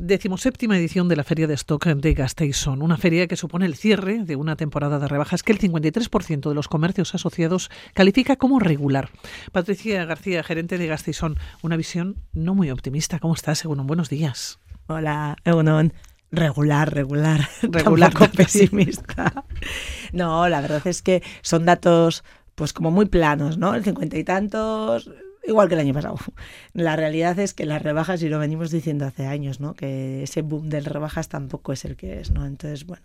Decimoséptima edición de la Feria de Stock de Gasteiz-On, una feria que supone el cierre de una temporada de rebajas que el 53% de los comercios asociados califica como regular. Patricia García, gerente de Gasteiz-On, una visión no muy optimista. ¿Cómo estás, Según Buenos días. Hola, Egunon. Regular, regular, regular, con pesimista. No, la verdad es que son datos pues como muy planos, ¿no? El cincuenta y tantos, igual que el año pasado. La realidad es que las rebajas, y lo venimos diciendo hace años, ¿no? que ese boom de rebajas tampoco es el que es. ¿no? Entonces, bueno,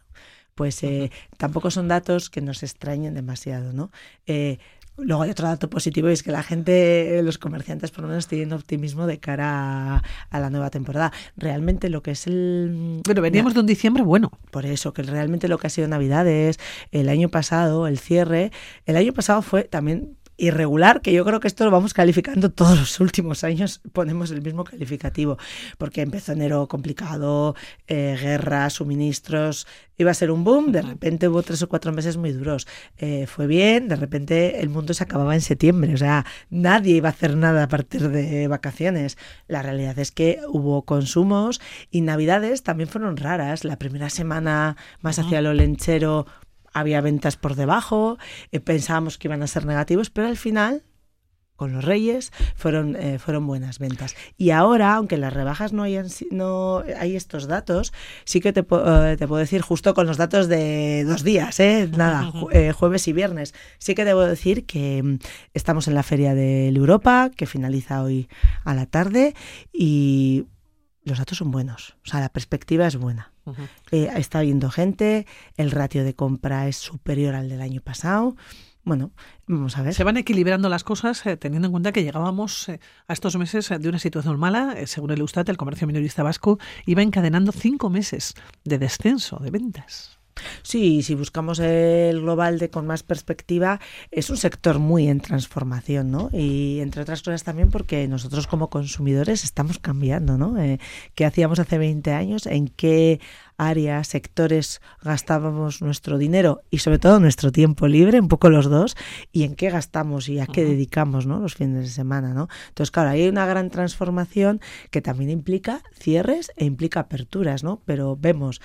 pues eh, tampoco son datos que nos extrañen demasiado. ¿no? Eh, Luego hay otro dato positivo y es que la gente, los comerciantes por lo menos tienen optimismo de cara a, la nueva temporada. Realmente lo que es el... Pero veníamos de un diciembre bueno. Por eso, que realmente lo que ha sido Navidades, el año pasado, el cierre, el año pasado fue también irregular, que yo creo que esto lo vamos calificando todos los últimos años, ponemos el mismo calificativo, porque empezó enero complicado, eh, guerra, suministros, iba a ser un boom, de repente hubo tres o cuatro meses muy duros, eh, fue bien, de repente el mundo se acababa en septiembre, o sea, nadie iba a hacer nada a partir de vacaciones. La realidad es que hubo consumos y navidades también fueron raras, la primera semana más hacia lo lenchero había ventas por debajo, eh, pensábamos que iban a ser negativos, pero al final con los Reyes fueron, eh, fueron buenas ventas. Y ahora, aunque las rebajas no, hayan, no hay estos datos, sí que te, eh, te puedo decir, justo con los datos de dos días, ¿eh? nada, jueves y viernes, sí que debo decir que mm, estamos en la Feria de Europa, que finaliza hoy a la tarde, y los datos son buenos, o sea, la perspectiva es buena. Eh, está viendo gente, el ratio de compra es superior al del año pasado. Bueno, vamos a ver. Se van equilibrando las cosas eh, teniendo en cuenta que llegábamos eh, a estos meses de una situación mala. según el Eustat, el comercio minorista vasco iba encadenando cinco meses de descenso de ventas. Sí, si buscamos el global de con más perspectiva, es un sector muy en transformación, ¿no? Y entre otras cosas también porque nosotros como consumidores estamos cambiando, ¿no? Eh, ¿Qué hacíamos hace 20 años? ¿En qué áreas, sectores gastábamos nuestro dinero y sobre todo nuestro tiempo libre, un poco los dos, y en qué gastamos y a qué dedicamos ¿no? los fines de semana. ¿no? Entonces, claro, hay una gran transformación que también implica cierres e implica aperturas, ¿no? pero vemos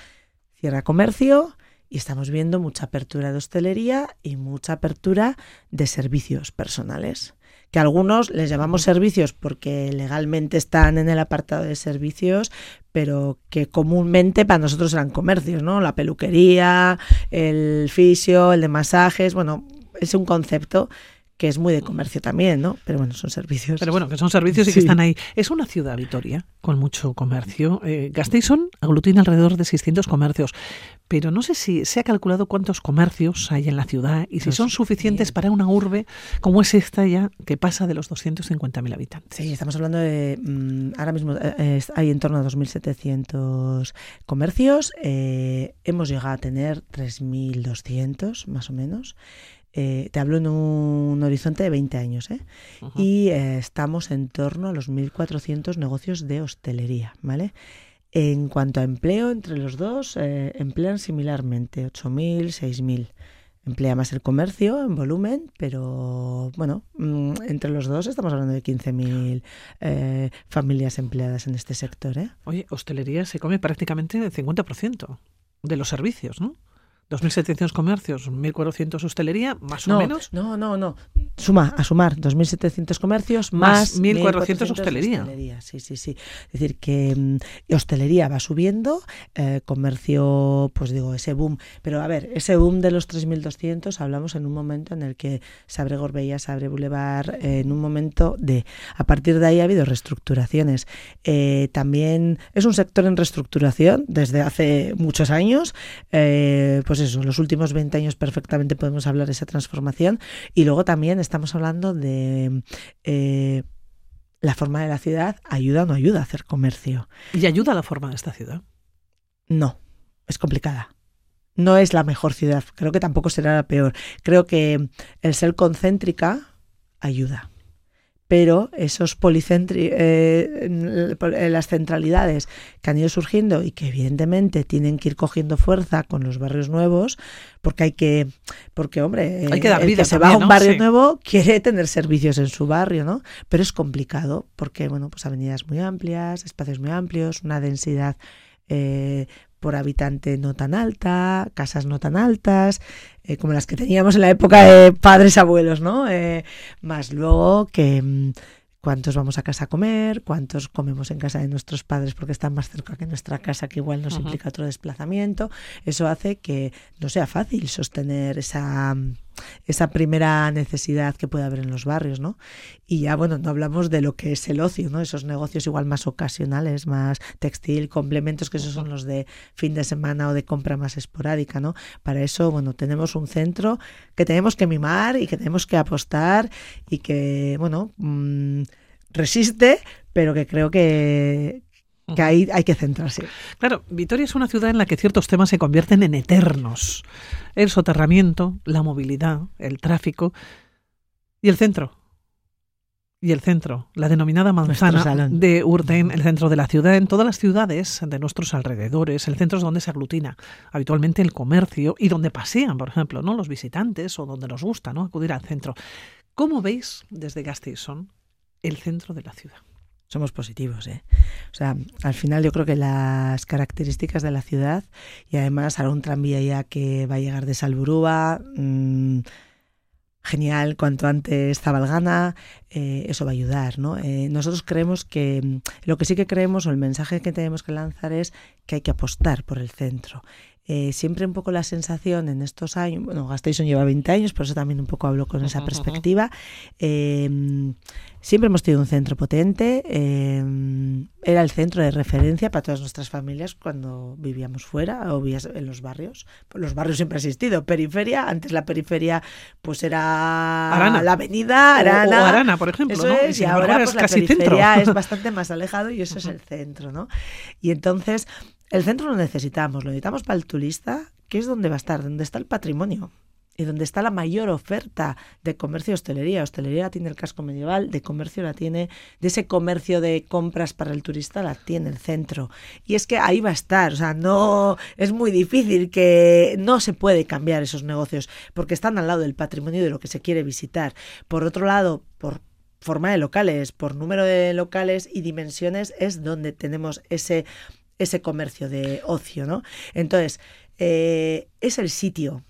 cierra comercio y estamos viendo mucha apertura de hostelería y mucha apertura de servicios personales que algunos les llamamos servicios porque legalmente están en el apartado de servicios, pero que comúnmente para nosotros eran comercios, ¿no? La peluquería, el fisio, el de masajes, bueno, es un concepto que es muy de comercio también, ¿no? Pero bueno, son servicios. Pero bueno, que son servicios y que están ahí. Es una ciudad, Vitoria, con mucho comercio. Eh, Gasteiz aglutina alrededor de 600 comercios, pero no sé si se ha calculado cuántos comercios hay en la ciudad y si son suficientes para una urbe como es esta ya, que pasa de los 250.000 habitantes. Sí, estamos hablando de, mm, ahora mismo eh, hay en torno a 2.700 comercios, eh, hemos llegado a tener 3.200 más o menos. Eh, te hablo en un horizonte de 20 años, ¿eh? Y eh, estamos en torno a los 1.400 negocios de hostelería, ¿vale? En cuanto a empleo, entre los dos emplean similarmente, 8.000, 6.000. Emplea más el comercio en volumen, pero bueno, mm, entre los dos estamos hablando de 15.000 familias empleadas en este sector. ¿eh? Oye, hostelería se come prácticamente el 50% de los servicios, ¿no? 2.700 comercios, 1.400 hostelería, más o menos. No, no, no. Suma, a sumar, 2.700 comercios más, 1.400 hostelería. Sí, sí, sí. Es decir, que mm, hostelería va subiendo, eh, comercio, pues digo, ese boom. Pero a ver, ese boom de los 3.200 hablamos en un momento en el que se abre Gorbella, se abre Boulevard, eh, en un momento de... A partir de ahí ha habido reestructuraciones. Eh, también es un sector en reestructuración desde hace muchos años. pues pues eso, los últimos 20 años perfectamente podemos hablar de esa transformación. Y luego también estamos hablando de eh, la forma de la ciudad, ayuda o no ayuda a hacer comercio. ¿Y ayuda a la forma de esta ciudad? No, es complicada. No es la mejor ciudad, creo que tampoco será la peor. Creo que el ser concéntrica ayuda pero esos policentri eh, las centralidades que han ido surgiendo y que evidentemente tienen que ir cogiendo fuerza con los barrios nuevos, porque hay que, porque hombre, hay que dar vida se va a un barrio nuevo quiere tener servicios en su barrio, ¿no? Pero es complicado porque, bueno, pues avenidas muy amplias, espacios muy amplios, una densidad eh, por habitante no tan alta, casas no tan altas, eh, como las que teníamos en la época de padres abuelos, ¿no? Eh, más luego que mm, cuántos vamos a casa a comer, cuántos comemos en casa de nuestros padres porque están más cerca que nuestra casa, que igual nos implica otro desplazamiento. Eso hace que no sea fácil sostener esa, esa primera necesidad que puede haber en los barrios, ¿no? Y ya, bueno, no hablamos de lo que es el ocio, ¿no? Esos negocios igual más ocasionales, más textil, complementos, que esos son los de fin de semana o de compra más esporádica, ¿no? Para eso, bueno, tenemos un centro que tenemos que mimar y que tenemos que apostar y que, bueno, mm, resiste, pero que creo que, que ahí hay que centrarse. Claro, Vitoria es una ciudad en la que ciertos temas se convierten en eternos. El soterramiento, la movilidad, el tráfico y el centro. Y el centro, la denominada manzana de Urten, el centro de la ciudad. En todas las ciudades de nuestros alrededores, el centro es donde se aglutina habitualmente el comercio y donde pasean, por ejemplo, ¿no? los visitantes o donde nos gusta ¿no? acudir al centro. ¿Cómo veis desde Gasteizen el centro de la ciudad. Somos positivos, ¿eh? O sea, al final yo creo que las características de la ciudad y además ahora un tranvía ya que va a llegar de Salburúa, mmm, genial, cuanto antes Zabalgana, eh, eso va a ayudar, ¿no? Eh, nosotros creemos que, mm, lo que sí que creemos o el mensaje que tenemos que lanzar es que hay que apostar por el centro. Eh, siempre un poco la sensación en estos años, bueno, Gasteizen lleva 20 años, por eso también un poco hablo con esa perspectiva. Em, siempre hemos tenido un centro potente, em, era el centro de referencia para todas nuestras familias cuando vivíamos fuera o vivías en los barrios. Los barrios siempre han existido, periferia, antes la periferia pues era la avenida Arana. O, Arana, por ejemplo. Eso es, y, ahora pues, la periferia es bastante más alejado y eso es el centro, ¿no? Y entonces el centro lo necesitamos, lo necesitamos para el turista, que es donde va a estar, donde está el patrimonio y donde está la mayor oferta de comercio y hostelería. Hostelería tiene el casco medieval, de comercio la tiene, de ese comercio de compras para el turista la tiene el centro. Y es que ahí va a estar, o sea, no es muy difícil que no se puede cambiar esos negocios porque están al lado del patrimonio de lo que se quiere visitar. Por otro lado, por forma de locales, por número de locales y dimensiones es donde tenemos ese ese comercio de ocio, ¿no? Entonces, eh, es el sitio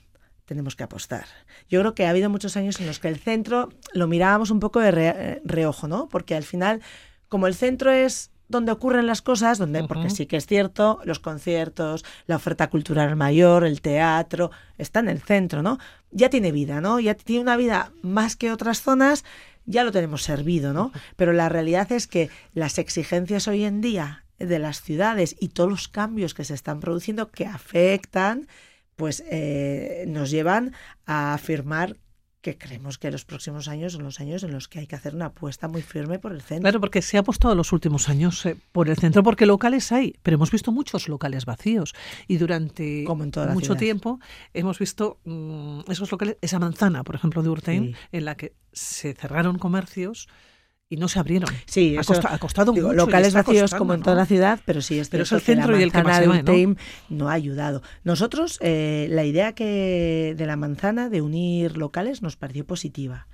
tenemos que apostar. Yo creo que ha habido muchos años en los que el centro lo mirábamos un poco de reojo, ¿no? Porque al final, como el centro es donde ocurren las cosas, donde, porque sí que es cierto, los conciertos, la oferta cultural mayor, el teatro, está en el centro, ¿no? Ya tiene vida, ¿no? Ya tiene una vida más que otras zonas, ya lo tenemos servido, ¿no? Pero la realidad es que las exigencias hoy en día de las ciudades y todos los cambios que se están produciendo que afectan, pues eh, nos llevan a afirmar que creemos que los próximos años son los años en los que hay que hacer una apuesta muy firme por el centro. Claro, porque se ha apostado los últimos años eh, por el centro, porque locales hay, pero hemos visto muchos locales vacíos. Y durante mucho tiempo hemos visto mm, esos locales, esa manzana, por ejemplo, de Urtein, en la que se cerraron comercios y no se abrieron. Sí, ha, costado, ha costado mucho Locales vacíos como en toda la ciudad, pero sí es, pero es el centro y el que más ¿no? ¿no? ha ayudado. Nosotros, eh, la idea que de la manzana de unir locales nos pareció positiva,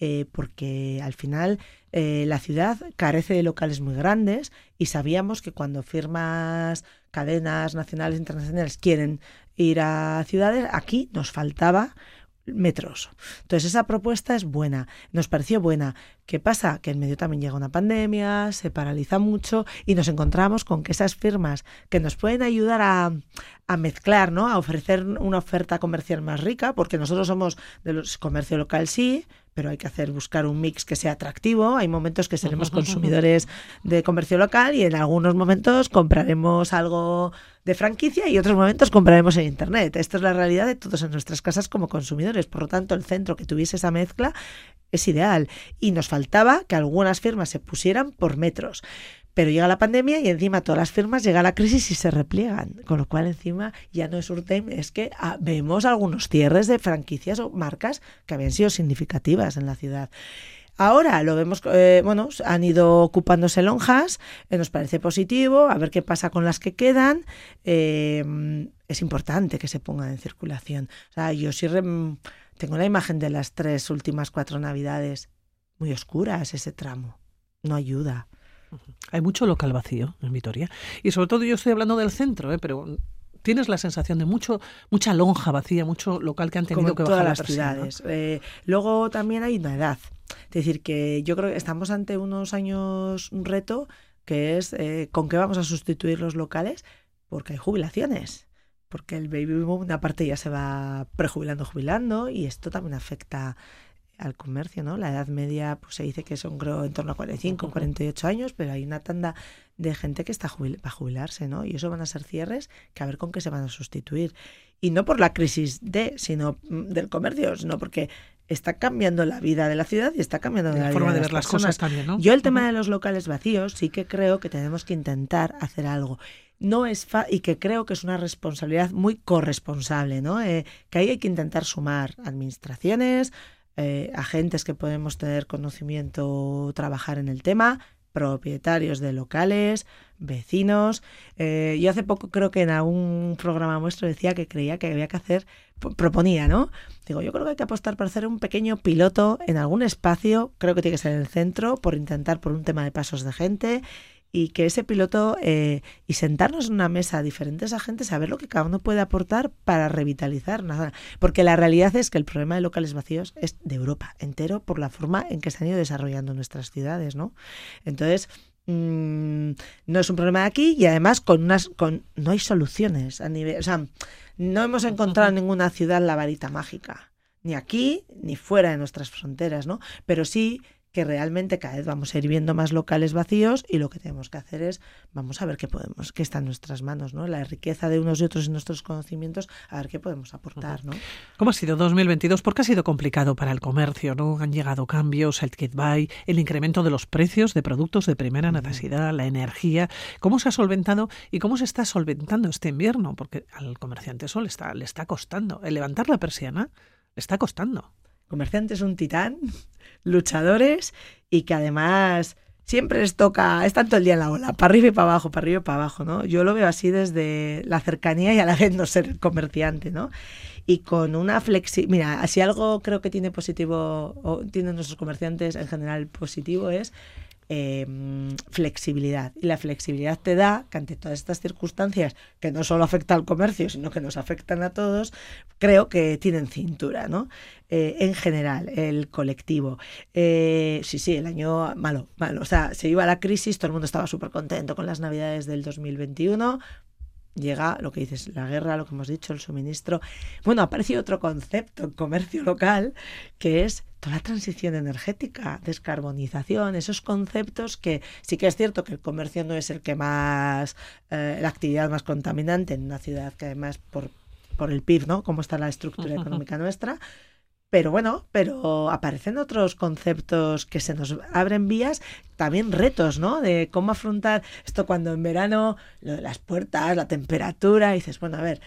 eh, porque al final eh, la ciudad carece de locales muy grandes y sabíamos que cuando firmas cadenas nacionales e internacionales quieren ir a ciudades, aquí nos faltaba metros. Entonces esa propuesta es buena, nos pareció buena. ¿Qué pasa? Que en medio también llega una pandemia, se paraliza mucho y nos encontramos con que esas firmas que nos pueden ayudar a, mezclar, ¿no? A ofrecer una oferta comercial más rica, porque nosotros somos de los comercio local sí, pero hay que hacer buscar un mix que sea atractivo. Hay momentos que seremos consumidores de comercio local y en algunos momentos compraremos algo de franquicia y otros momentos compraremos en internet. Esta es la realidad de todos en nuestras casas como consumidores. Por lo tanto, el centro que tuviese esa mezcla es ideal y nos faltaba que algunas firmas se pusieran por metros. Pero llega la pandemia y encima todas las firmas llega la crisis y se repliegan. Con lo cual encima ya no es Urtem, es que ah, vemos algunos cierres de franquicias o marcas que habían sido significativas en la ciudad. Ahora lo vemos, eh, bueno, han ido ocupándose lonjas, eh, nos parece positivo, a ver qué pasa con las que quedan. Eh, es importante que se pongan en circulación. O sea, yo sí tengo la imagen de las tres últimas cuatro navidades muy oscuras ese tramo. No ayuda. Hay mucho local vacío en Vitoria. Y sobre todo yo estoy hablando del centro, ¿eh? pero tienes la sensación de mucho mucha lonja vacía, mucho local que han tenido que bajar las ciudades. Eh, luego también hay una edad. Es decir, que yo creo que estamos ante unos años un reto que es eh, con qué vamos a sustituir los locales, porque hay jubilaciones porque el baby boom, una parte ya se va prejubilando, jubilando, y esto también afecta al comercio, ¿no? La edad media, pues se dice que son, creo, en torno a 45, 48 años, pero hay una tanda de gente que está jubil va a jubilarse, ¿no? Y eso van a ser cierres que a ver con qué se van a sustituir. Y no por la crisis de, sino mm, del comercio, sino porque está cambiando la vida de la ciudad y está cambiando la, forma de, ver las cosas también, ¿no? Yo el tema de los locales vacíos sí que creo que tenemos que intentar hacer algo no es y que creo que es una responsabilidad muy corresponsable, ¿no? Eh, que ahí hay que intentar sumar administraciones, eh, agentes que podemos tener conocimiento, trabajar en el tema, propietarios de locales, vecinos. Eh, yo hace poco creo que en algún programa nuestro decía que creía que había que hacer, proponía, ¿no? Digo, yo creo que hay que apostar para hacer un pequeño piloto en algún espacio, creo que tiene que ser en el centro, por intentar por un tema de pasos de gente y que ese piloto eh, y sentarnos en una mesa a diferentes agentes a ver lo que cada uno puede aportar para revitalizar nada. Porque la realidad es que el problema de locales vacíos es de Europa entero por la forma en que se han ido desarrollando nuestras ciudades, ¿no? Entonces, mm, no es un problema de aquí y además con unas con no hay soluciones a nivel, o sea, no hemos encontrado en ninguna ciudad la varita mágica, ni aquí ni fuera de nuestras fronteras, ¿no? Pero sí que realmente cada vez vamos a ir viendo más locales vacíos y lo que tenemos que hacer es vamos a ver qué podemos, qué está en nuestras manos, ¿no? La riqueza de unos y otros y nuestros conocimientos, a ver qué podemos aportar, ¿no? ¿Cómo ha sido 2022? Porque ha sido complicado para el comercio, ¿no? Han llegado cambios, el kit buy, el incremento de los precios de productos de primera necesidad, la energía. ¿Cómo se ha solventado y cómo se está solventando este invierno? Porque al comerciante eso le está, le está costando. El levantar la persiana le está costando. Comerciante es un titán luchadores y que además siempre les toca, es tanto el día en la ola, para arriba y para abajo, para arriba y para abajo, ¿no? Yo lo veo así desde la cercanía y a la vez no ser comerciante, ¿no? Y con una flexibilidad, mira, si algo creo que tiene positivo, tienen nuestros comerciantes en general positivo, es Em, flexibilidad. Y la flexibilidad te da que ante todas estas circunstancias, que no solo afecta al comercio, sino que nos afectan a todos, creo que tienen cintura, ¿no? Eh, en general, el colectivo. Eh, sí, sí, el año malo, malo. O sea, se iba la crisis, todo el mundo estaba súper contento con las navidades del 2021, llega lo que dices, la guerra, lo que hemos dicho, el suministro. Bueno, aparecido otro concepto en comercio local que es toda la transición energética, descarbonización, esos conceptos que sí que es cierto que el comercio no es el que más, eh, la actividad más contaminante en una ciudad que además por, por el PIB, ¿no? Cómo está la estructura económica nuestra, pero bueno, pero aparecen otros conceptos que se nos abren vías, también retos, ¿no? De cómo afrontar esto cuando en verano, lo de las puertas, la temperatura, y dices, bueno, a ver,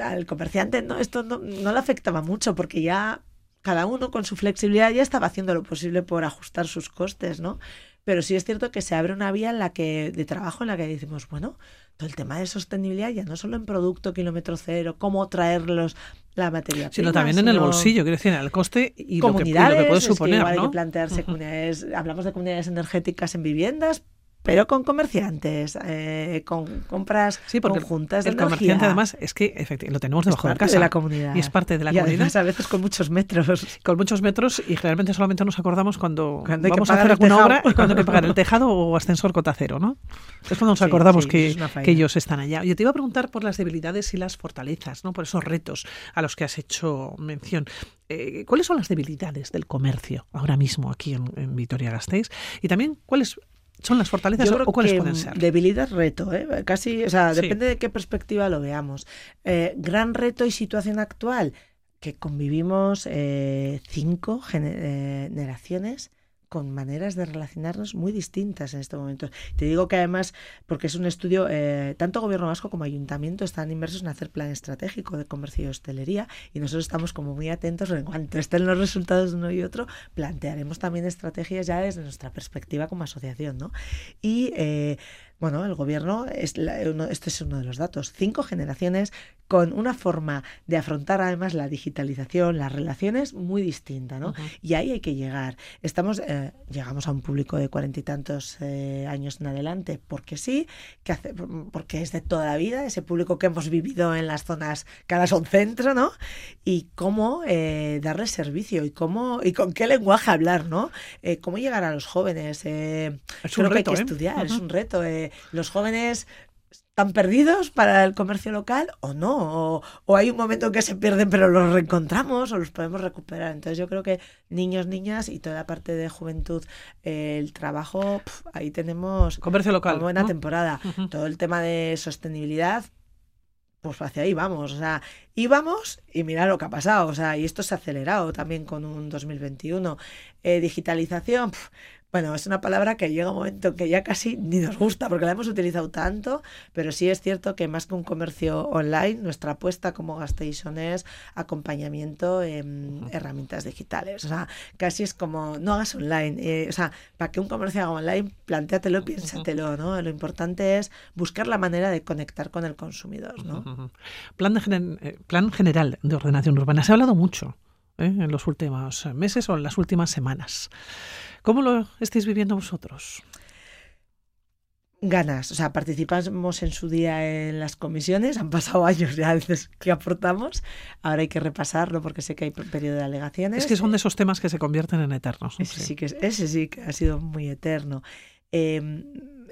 al comerciante no, esto no, no le afectaba mucho porque ya cada uno con su flexibilidad ya estaba haciendo lo posible por ajustar sus costes, ¿no? Pero sí es cierto que se abre una vía en la que, de trabajo en la que decimos, bueno, todo el tema de sostenibilidad ya no solo en producto kilómetro cero, cómo traerlos la materia sino también en el bolsillo, quiero decir, en el coste y lo que, puede suponer. hay que plantearse comunidades, hablamos de comunidades energéticas en viviendas, pero con comerciantes, eh, con compras sí, porque conjuntas el comerciante además es que lo tenemos debajo de casa de la comunidad. y es parte de la y comunidad. a veces con muchos metros. Con muchos metros y generalmente solamente nos acordamos cuando, vamos a hacer alguna obra y cuando hay que pagar el tejado o ascensor cota cero ¿no? es cuando nos acordamos que, que, ellos están allá. Yo te iba a preguntar por las debilidades y las fortalezas ¿no? por esos retos a los que has hecho mención. Eh, ¿Cuáles son las debilidades del comercio ahora mismo aquí en, en Vitoria-Gasteiz? Y también, ¿cuáles ¿Son las fortalezas o cuáles pueden ser? Debilidad, reto, ¿eh? casi, o sea, depende de qué perspectiva lo veamos. Eh, gran reto y situación actual, que convivimos eh, cinco generaciones con maneras de relacionarnos muy distintas en este momento. Te digo que además, porque es un estudio, eh, tanto gobierno vasco como ayuntamiento están inmersos en hacer plan estratégico de comercio y hostelería y nosotros estamos como muy atentos en cuanto estén los resultados de uno y otro, plantearemos también estrategias ya desde nuestra perspectiva como asociación. ¿no? Y eh, bueno, el gobierno, es este es uno de los datos, cinco generaciones con una forma de afrontar además la digitalización, las relaciones muy distinta, ¿no? Y ahí hay que llegar. Estamos, eh, llegamos a un público de cuarenta y tantos eh, años en adelante, porque sí, que hace, porque es de toda la vida, ese público que hemos vivido en las zonas que ahora son centro, ¿no? Y cómo eh, darle servicio y cómo y con qué lenguaje hablar, ¿no? cómo llegar a los jóvenes. es un reto, que hay que estudiar, es un reto los jóvenes están perdidos para el comercio local o no, o, hay un momento en que se pierden pero los reencontramos o los podemos recuperar. Entonces yo creo que niños, niñas y toda la parte de juventud, el trabajo, ahí tenemos comercio local, buena temporada. Todo el tema de sostenibilidad, pues hacia ahí vamos, o sea, íbamos y mira lo que ha pasado, o sea, y esto se ha acelerado también con un 2021. Eh, digitalización, bueno, es una palabra que llega un momento que ya casi ni nos gusta porque la hemos utilizado tanto, pero sí es cierto que más que un comercio online, nuestra apuesta como Gastation es acompañamiento en herramientas digitales. O sea, casi es como, no hagas online. Eh, o sea, para que un comercio haga online, plantéatelo, piénsatelo, ¿no? Lo importante es buscar la manera de conectar con el consumidor, ¿no? Plan, de eh, plan general de ordenación urbana. Se ha hablado mucho ¿eh? en los últimos meses o en las últimas semanas. ¿Cómo lo estáis viviendo vosotros? ganas, o sea, participamos en su día en las comisiones, han pasado años ya veces que aportamos, ahora hay que repasarlo porque sé que hay periodo de alegaciones. Es que son de esos temas que se convierten en eternos. Ese sí, que, ese sí que ha sido muy eterno. Em,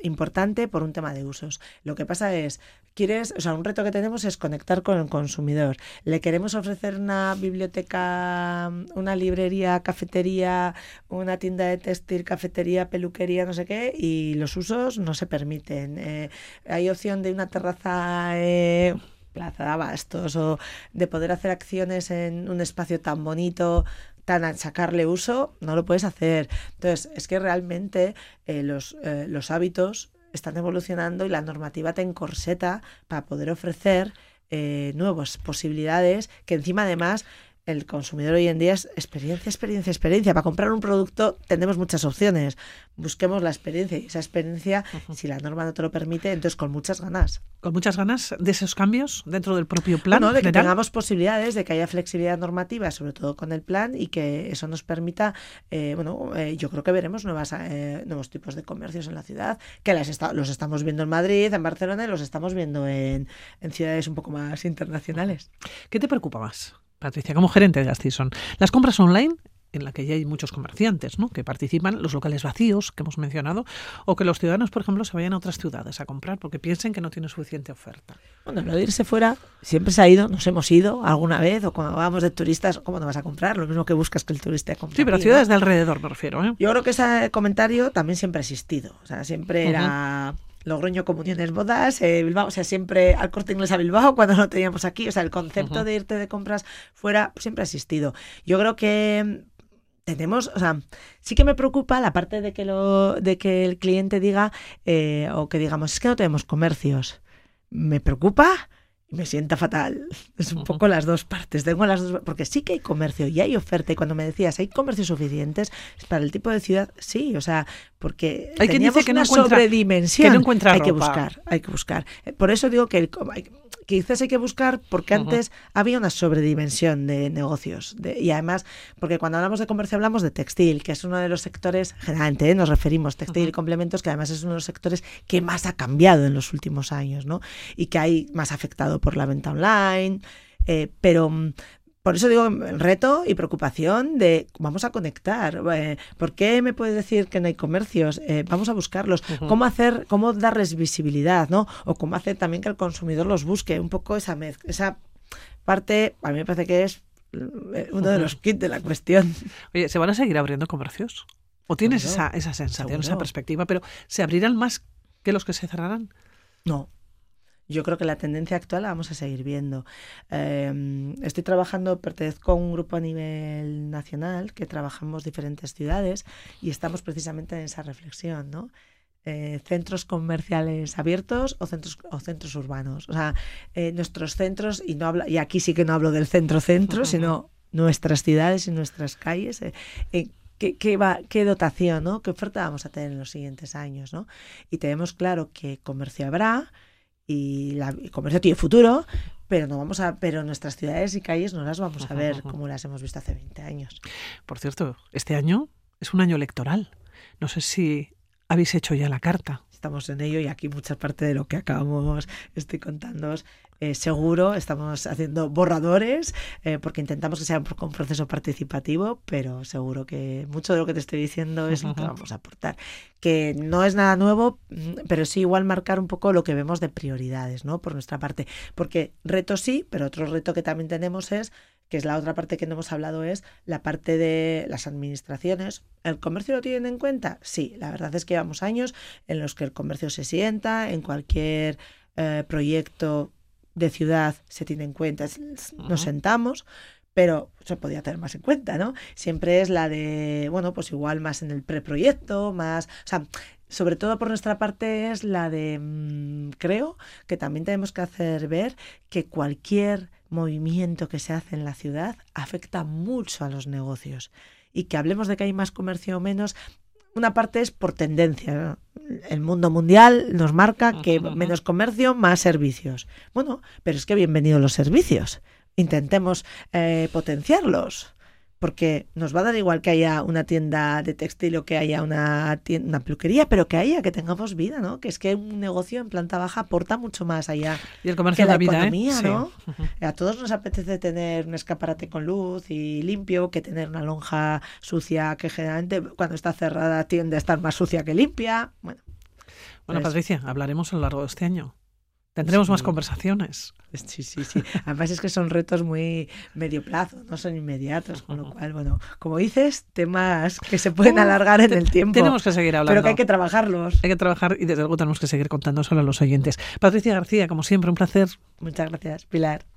importante por un tema de usos. Lo que pasa es, quieres, o sea, un reto que tenemos es conectar con el consumidor. Le queremos ofrecer una biblioteca, una librería, cafetería, una tienda de textil, cafetería, peluquería, no sé qué, y los usos no se permiten. Eh, hay opción de una terraza eh, plaza de abastos o de poder hacer acciones en un espacio tan bonito tan a sacarle uso, no lo puedes hacer. Entonces, es que realmente eh, los, eh, los hábitos están evolucionando y la normativa te encorseta para poder ofrecer eh, nuevas posibilidades que encima además el consumidor hoy en día es experiencia, experiencia, experiencia. Para comprar un producto tenemos muchas opciones. Busquemos la experiencia y esa experiencia, si la norma no te lo permite, entonces con muchas ganas. Con muchas ganas de esos cambios dentro del propio plan. No, de que tengamos posibilidades, de que haya flexibilidad normativa, sobre todo con el plan, y que eso nos permita, eh, bueno, eh, yo creo que veremos nuevas, eh, nuevos tipos de comercios en la ciudad, que las los estamos viendo en Madrid, en Barcelona y los estamos viendo en, en ciudades un poco más internacionales. ¿Qué te preocupa más? Patricia, como gerente de Gastison, las compras online en la que ya hay muchos comerciantes ¿no? que participan, los locales vacíos que hemos mencionado, o que los ciudadanos, por ejemplo, se vayan a otras ciudades a comprar porque piensen que no tiene suficiente oferta. Bueno, lo de irse fuera siempre se ha ido, nos hemos ido alguna vez, o cuando vamos de turistas, ¿cómo no vas a comprar? Lo mismo que buscas que el turista compre. Sí, pero ciudades de alrededor me refiero. ¿eh? Yo creo que ese comentario también siempre ha existido. O sea, siempre era. Logroño Comuniones Bodas, eh, Bilbao, o sea, siempre al corte inglés a Bilbao cuando no teníamos aquí, o sea, el concepto de irte de compras fuera siempre ha existido. Yo creo que tenemos, o sea, sí que me preocupa la parte de que lo, de que el cliente diga eh, o que digamos es que no tenemos comercios. Me preocupa me sienta fatal. Es un poco las dos partes. Tengo las dos, porque sí que hay comercio y hay oferta. Y cuando me decías, ¿hay comercios suficientes para el tipo de ciudad? Sí, o sea, porque hay quien dice que no sobredimensión. Que no encuentra hay que buscar, hay que buscar. Por eso digo que el, quizás hay que buscar porque antes había una sobredimensión de negocios. y además, porque cuando hablamos de comercio hablamos de textil, que es uno de los sectores, generalmente ¿eh? nos referimos textil y complementos, que además es uno de los sectores que más ha cambiado en los últimos años, ¿no? Y que hay más afectado por la venta online. Eh, pero por eso digo reto y preocupación de vamos a conectar. Eh, ¿Por qué me puedes decir que no hay comercios? Eh, vamos a buscarlos. ¿Cómo hacer, cómo darles visibilidad, ¿no? O cómo hacer también que el consumidor los busque. Un poco esa esa parte, a mí me parece que es eh, uno de los kits de la cuestión. Oye, ¿se van a seguir abriendo comercios? ¿O tienes esa, esa sensación, esa perspectiva? Pero ¿se abrirán más que los que se cerrarán? No, yo creo que la tendencia actual la vamos a seguir viendo. Em, estoy trabajando, pertenezco a un grupo a nivel nacional que trabajamos diferentes ciudades y estamos precisamente en esa reflexión, ¿no? Eh, centros comerciales abiertos o centros o centros urbanos. O sea, eh, nuestros centros, y no habla, y aquí sí que no hablo del centro-centro, sino nuestras ciudades y nuestras calles. Eh, ¿Qué, va, qué dotación, ¿no? qué oferta vamos a tener en los siguientes años. ¿no? Y tenemos claro que comercio habrá y la, el comercio tiene futuro, pero no vamos a pero nuestras ciudades y calles no las vamos a ver como las hemos visto hace 20 años. Por cierto, este año es un año electoral. No sé si habéis hecho ya la carta. Estamos en ello y aquí mucha parte de lo que acabamos estoy contando eh, seguro, estamos haciendo borradores eh, porque intentamos que sea un, proceso participativo, pero seguro que mucho de lo que te estoy diciendo es lo que vamos a aportar. Que no es nada nuevo, mm, pero sí igual marcar un poco lo que vemos de prioridades, ¿no? Por nuestra parte. Porque reto sí, pero otro reto que también tenemos es que es la otra parte que no hemos hablado, es la parte de las administraciones. ¿El comercio lo tienen en cuenta? Sí, la verdad es que llevamos años en los que el comercio se sienta, en cualquier eh, proyecto de ciudad se tiene en cuenta, nos sentamos, pero se podía tener más en cuenta, ¿no? Siempre es la de, bueno, pues igual más en el preproyecto, más, o sea, sobre todo por nuestra parte es la de, mm, creo que también tenemos que hacer ver que cualquier movimiento que se hace en la ciudad afecta mucho a los negocios y que hablemos de que hay más comercio o menos, una parte es por tendencia. El mundo mundial nos marca que menos comercio, más servicios. Bueno, pero es que bienvenidos los servicios. Intentemos eh, potenciarlos porque nos va a dar igual que haya una tienda de textil o que haya una, tienda, una peluquería, pero que haya, que tengamos vida, ¿no? Que es que un negocio en planta baja aporta mucho más allá y el comercio que la, vida, ¿eh? economía, ¿no? A todos nos apetece tener un escaparate con luz y limpio que tener una lonja sucia que generalmente cuando está cerrada tiende a estar más sucia que limpia. Bueno, bueno pues Patricia, hablaremos a lo largo de este año. Tendremos más conversaciones. Sí, sí, sí. Además es que son retos muy medio plazo, no son inmediatos, con lo cual, bueno, como dices, temas que se pueden alargar en el tiempo. Tenemos que seguir hablando. Pero que hay que trabajarlos. Hay que trabajar y desde luego tenemos que seguir contándoselo a los oyentes. Patricia García, como siempre, un placer. Muchas gracias, Pilar.